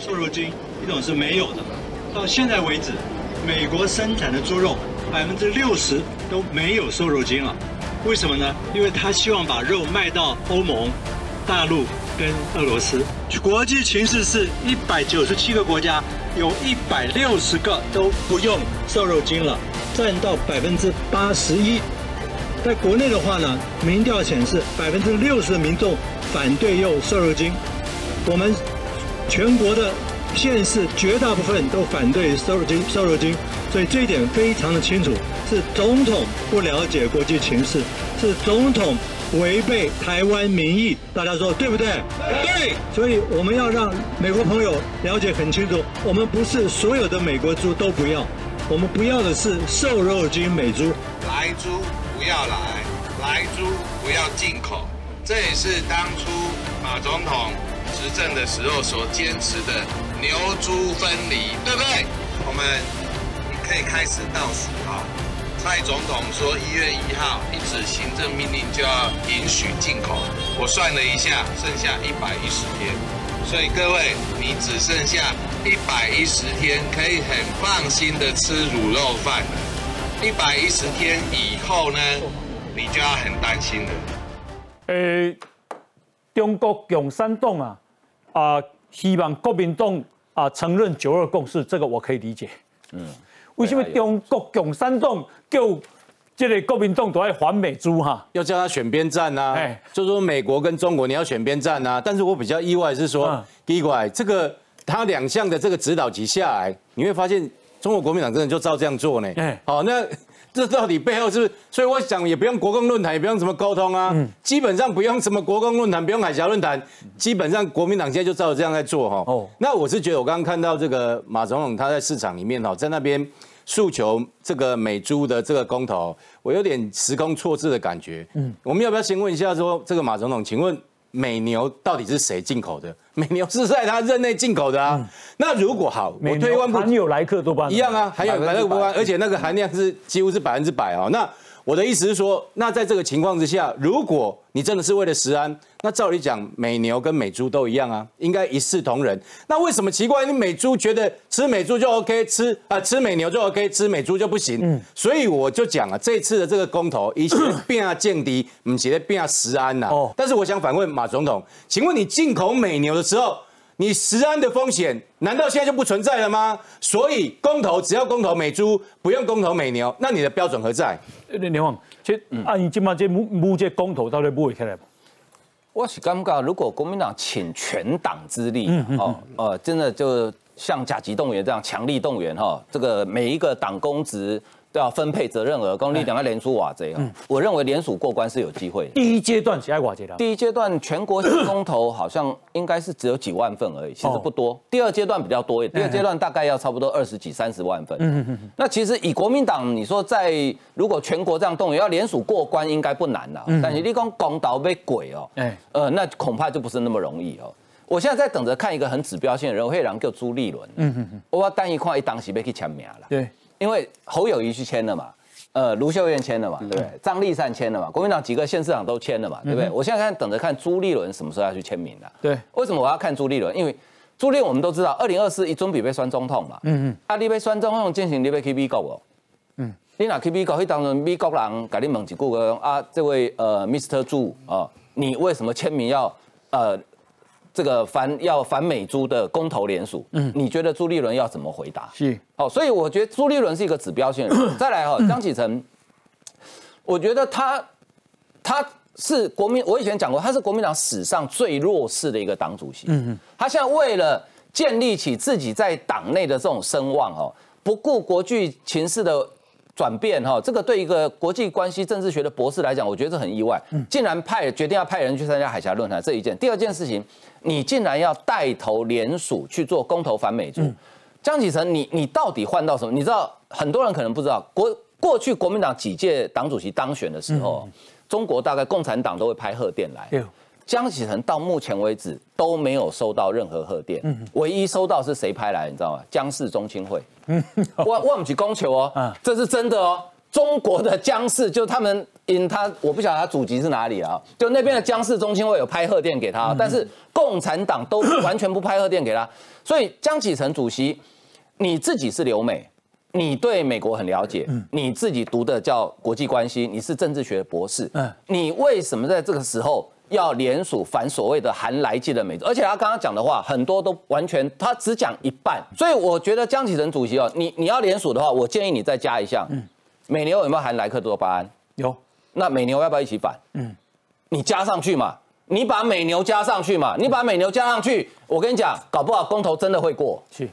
瘦肉精，一种是没有的。到现在为止，美国生产的猪肉百分之六十都没有瘦肉精了。为什么呢？因为他希望把肉卖到欧盟、大陆跟俄罗斯。国际情势是一百九十七个国家，有一百六十个都不用瘦肉精了，占到百分之八十一。在国内的话呢，民调显示百分之六十的民众反对用瘦肉精。我们全国的县市绝大部分都反对瘦肉精，瘦肉精。所以这一点非常的清楚，是总统不了解国际情势，是总统违背台湾民意，大家说对不对？对。所以我们要让美国朋友了解很清楚，我们不是所有的美国猪都不要，我们不要的是瘦肉精美猪。来猪不要来，来猪不要进口，这也是当初马总统执政的时候所坚持的牛猪分离，对不对？我们。可以开始倒数哈。蔡总统说一月一号一纸行政命令就要允许进口，我算了一下，剩下一百一十天，所以各位你只剩下一百一十天可以很放心的吃卤肉饭。一百一十天以后呢，你就要很担心了。呃，中国共产党啊啊，希望国民党啊承认九二共识，这个我可以理解。嗯。为什么中国共产党叫这个国民党都爱反美猪哈？要叫他选边站呐？哎，就说美国跟中国你要选边站呐。但是我比较意外是说，第一个这个他两项的这个指导级下来，你会发现中国国民党真的就照这样做呢。哎，好，那 这到底背后是不是？所以我想也不用国共论坛，也不用什么沟通啊，基本上不用什么国共论坛，不用海峡论坛，基本上国民党现在就照这样在做哈。哦，那我是觉得我刚刚看到这个马总统他在市场里面哈，在那边。诉求这个美猪的这个公投，我有点时空错置的感觉。嗯，我们要不要先问一下，说这个马总统，请问美牛到底是谁进口的？美牛是在他任内进口的啊。那如果好，我退一万步，含有莱克多巴一样啊，含有莱克多巴，而且那个含量是几乎是百分之百啊。那我的意思是说，那在这个情况之下，如果你真的是为了食安，那照理讲，美牛跟美猪都一样啊，应该一视同仁。那为什么奇怪？你美猪觉得吃美猪就 OK，吃啊吃美牛就 OK，吃美猪就不行？嗯，所以我就讲啊，这次的这个公投，一切变啊降低，唔是咧变啊食安呐。哦，但是我想反问马总统，请问你进口美牛的时候？你食安的风险难道现在就不存在了吗？所以公投只要公投美猪，不用公投美牛，那你的标准何在？连王，其实按你今嘛这目目这公投到底不会起来不？我是感觉，如果国民党请全党之力，哦，呃，真的就像甲级动员这样强力动员哈，这个每一个党公职。都要分配责任额，公立两个联署瓦这样，我认为联署过关是有机会。第一阶段是爱瓦这第一阶段全国性公投好像应该是只有几万份而已，其实不多。第二阶段比较多一点，第二阶段大概要差不多二十几、三十万份。嗯嗯嗯。那其实以国民党，你说在如果全国这样动员要联署过关，应该不难了。但是你讲公道被鬼哦，哎，呃，那恐怕就不是那么容易哦。我现在在等着看一个很指标性的人，会让叫朱立伦。嗯嗯嗯。我单一块一当时被去签名了。对。因为侯友谊去签了嘛，呃，卢秀燕签了嘛，对不对？张立善签了嘛，国民党几个县市长都签了嘛，对不对？我现在看等着看朱立伦什么时候要去签名的。对，为什么我要看朱立伦？因为朱立伦我们都知道，二零二四一中比被选总统嘛。嗯嗯。啊，你被选总统进行，你被去美国哦。嗯。你哪去美国？去当中美国人给你问一句个啊，这位呃，Mr. 朱啊，你为什么签名要呃？这个反要反美猪的公投联署，嗯，你觉得朱立伦要怎么回答？是，好，所以我觉得朱立伦是一个指标性人。再来哈，张启成，我觉得他他是国民，我以前讲过，他是国民党史上最弱势的一个党主席。嗯嗯，他现在为了建立起自己在党内的这种声望，哦，不顾国际情势的。转变哈，这个对一个国际关系政治学的博士来讲，我觉得很意外。竟然派决定要派人去参加海峡论坛这一件。第二件事情，你竟然要带头联署去做公投反美猪。江启臣，你你到底换到什么？你知道很多人可能不知道，国过去国民党几届党主席当选的时候，中国大概共产党都会拍贺电来。江启臣到目前为止都没有收到任何贺电，唯一收到是谁拍来？你知道吗？江氏中青会。我我们去供求哦，这是真的哦。中国的江氏就他们因他我不晓得他祖籍是哪里啊，就那边的江氏中心会有拍贺电给他，但是共产党都完全不拍贺电给他，所以江启臣主席，你自己是留美，你对美国很了解，你自己读的叫国际关系，你是政治学博士，嗯你为什么在这个时候？要联署反所谓的含来剂的美，而且他刚刚讲的话很多都完全他只讲一半，所以我觉得江启臣主席哦，你你要联署的话，我建议你再加一项，嗯，美牛有没有含莱克多巴胺？有，那美牛要不要一起反？嗯，你加上去嘛，你把美牛加上去嘛，你把美牛加上去，我跟你讲，搞不好公投真的会过。是。